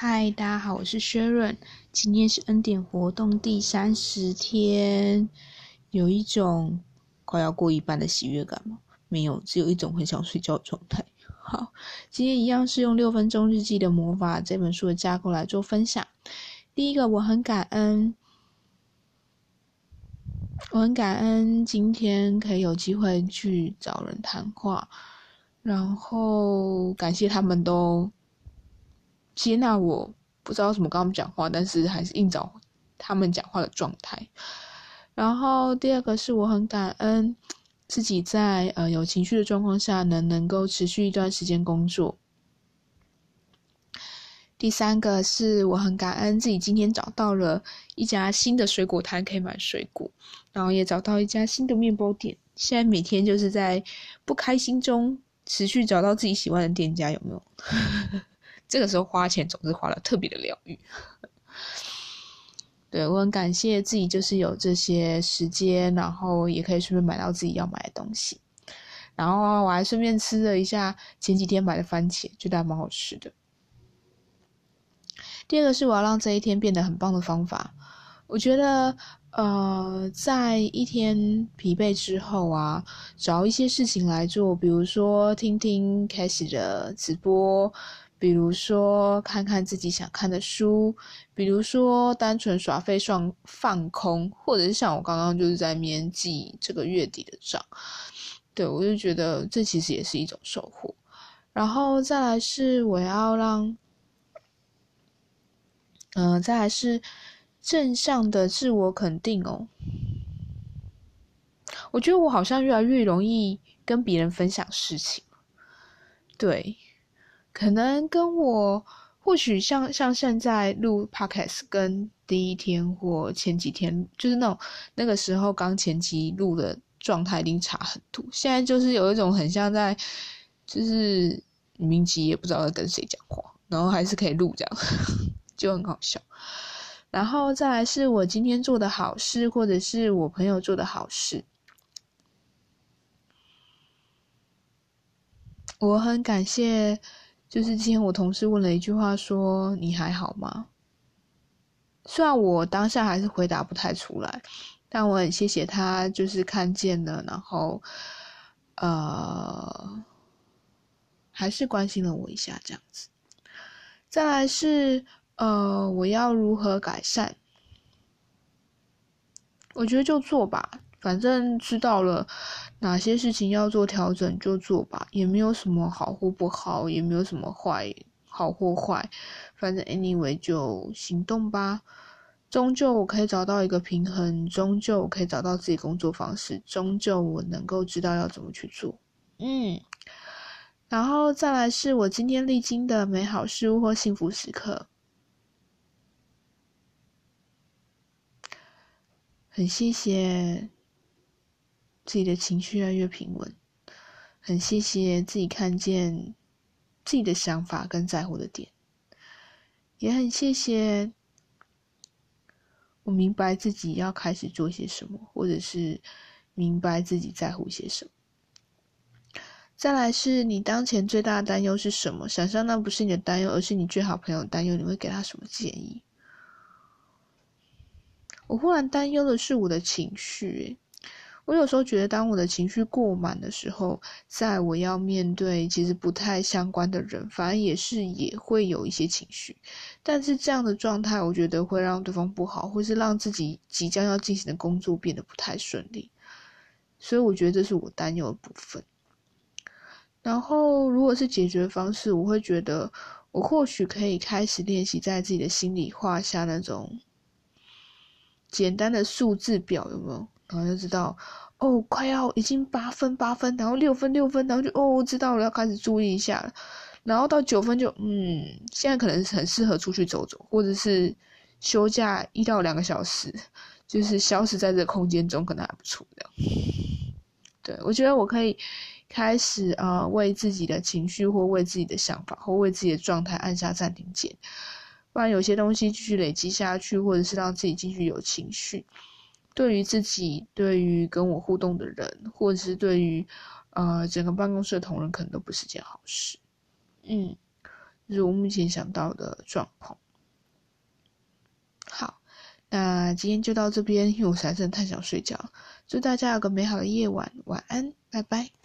嗨，大家好，我是薛润。今天是恩典活动第三十天，有一种快要过一半的喜悦感吗？没有，只有一种很想睡觉的状态。好，今天一样是用《六分钟日记的魔法》这本书的架构来做分享。第一个，我很感恩，我很感恩今天可以有机会去找人谈话，然后感谢他们都。接纳我不知道怎么跟他们讲话，但是还是硬找他们讲话的状态。然后第二个是我很感恩自己在呃有情绪的状况下能能够持续一段时间工作。第三个是我很感恩自己今天找到了一家新的水果摊可以买水果，然后也找到一家新的面包店。现在每天就是在不开心中持续找到自己喜欢的店家，有没有？这个时候花钱总是花的特别的疗愈，对我很感谢自己，就是有这些时间，然后也可以顺便买到自己要买的东西，然后我还顺便吃了一下前几天买的番茄，觉得还蛮好吃的。第二个是我要让这一天变得很棒的方法，我觉得呃，在一天疲惫之后啊，找一些事情来做，比如说听听开始的直播。比如说看看自己想看的书，比如说单纯耍废放放空，或者是像我刚刚就是在面记这个月底的账，对我就觉得这其实也是一种收获。然后再来是我要让，嗯，再来是正向的自我肯定哦。我觉得我好像越来越容易跟别人分享事情，对。可能跟我或许像像现在录 podcast 跟第一天或前几天就是那种那个时候刚前期录的状态一定差很多。现在就是有一种很像在就是明其也不知道在跟谁讲话，然后还是可以录这样，就很好笑。然后再来是我今天做的好事，或者是我朋友做的好事，我很感谢。就是今天我同事问了一句话，说你还好吗？虽然我当下还是回答不太出来，但我很谢谢他，就是看见了，然后呃，还是关心了我一下这样子。再来是呃，我要如何改善？我觉得就做吧，反正知道了。哪些事情要做调整就做吧，也没有什么好或不好，也没有什么坏好或坏，反正 anyway 就行动吧。终究我可以找到一个平衡，终究我可以找到自己工作方式，终究我能够知道要怎么去做。嗯，然后再来是我今天历经的美好事物或幸福时刻，很谢谢。自己的情绪越来越平稳，很谢谢自己看见自己的想法跟在乎的点，也很谢谢我明白自己要开始做些什么，或者是明白自己在乎些什么。再来是你当前最大的担忧是什么？想象那不是你的担忧，而是你最好朋友的担忧，你会给他什么建议？我忽然担忧的是我的情绪。我有时候觉得，当我的情绪过满的时候，在我要面对其实不太相关的人，反而也是也会有一些情绪。但是这样的状态，我觉得会让对方不好，或是让自己即将要进行的工作变得不太顺利。所以我觉得这是我担忧的部分。然后，如果是解决方式，我会觉得我或许可以开始练习在自己的心里画下那种简单的数字表，有没有？然后就知道，哦，快要已经八分八分，然后六分六分，然后就哦，知道了，要开始注意一下。然后到九分就，嗯，现在可能很适合出去走走，或者是休假一到两个小时，就是消失在这个空间中，可能还不错。这样，对我觉得我可以开始啊，为自己的情绪或为自己的想法或为自己的状态按下暂停键，不然有些东西继续累积下去，或者是让自己继续有情绪。对于自己，对于跟我互动的人，或者是对于，呃，整个办公室的同仁，可能都不是件好事。嗯，这是我目前想到的状况。好，那今天就到这边，因为我实在是太想睡觉。祝大家有个美好的夜晚，晚安，拜拜。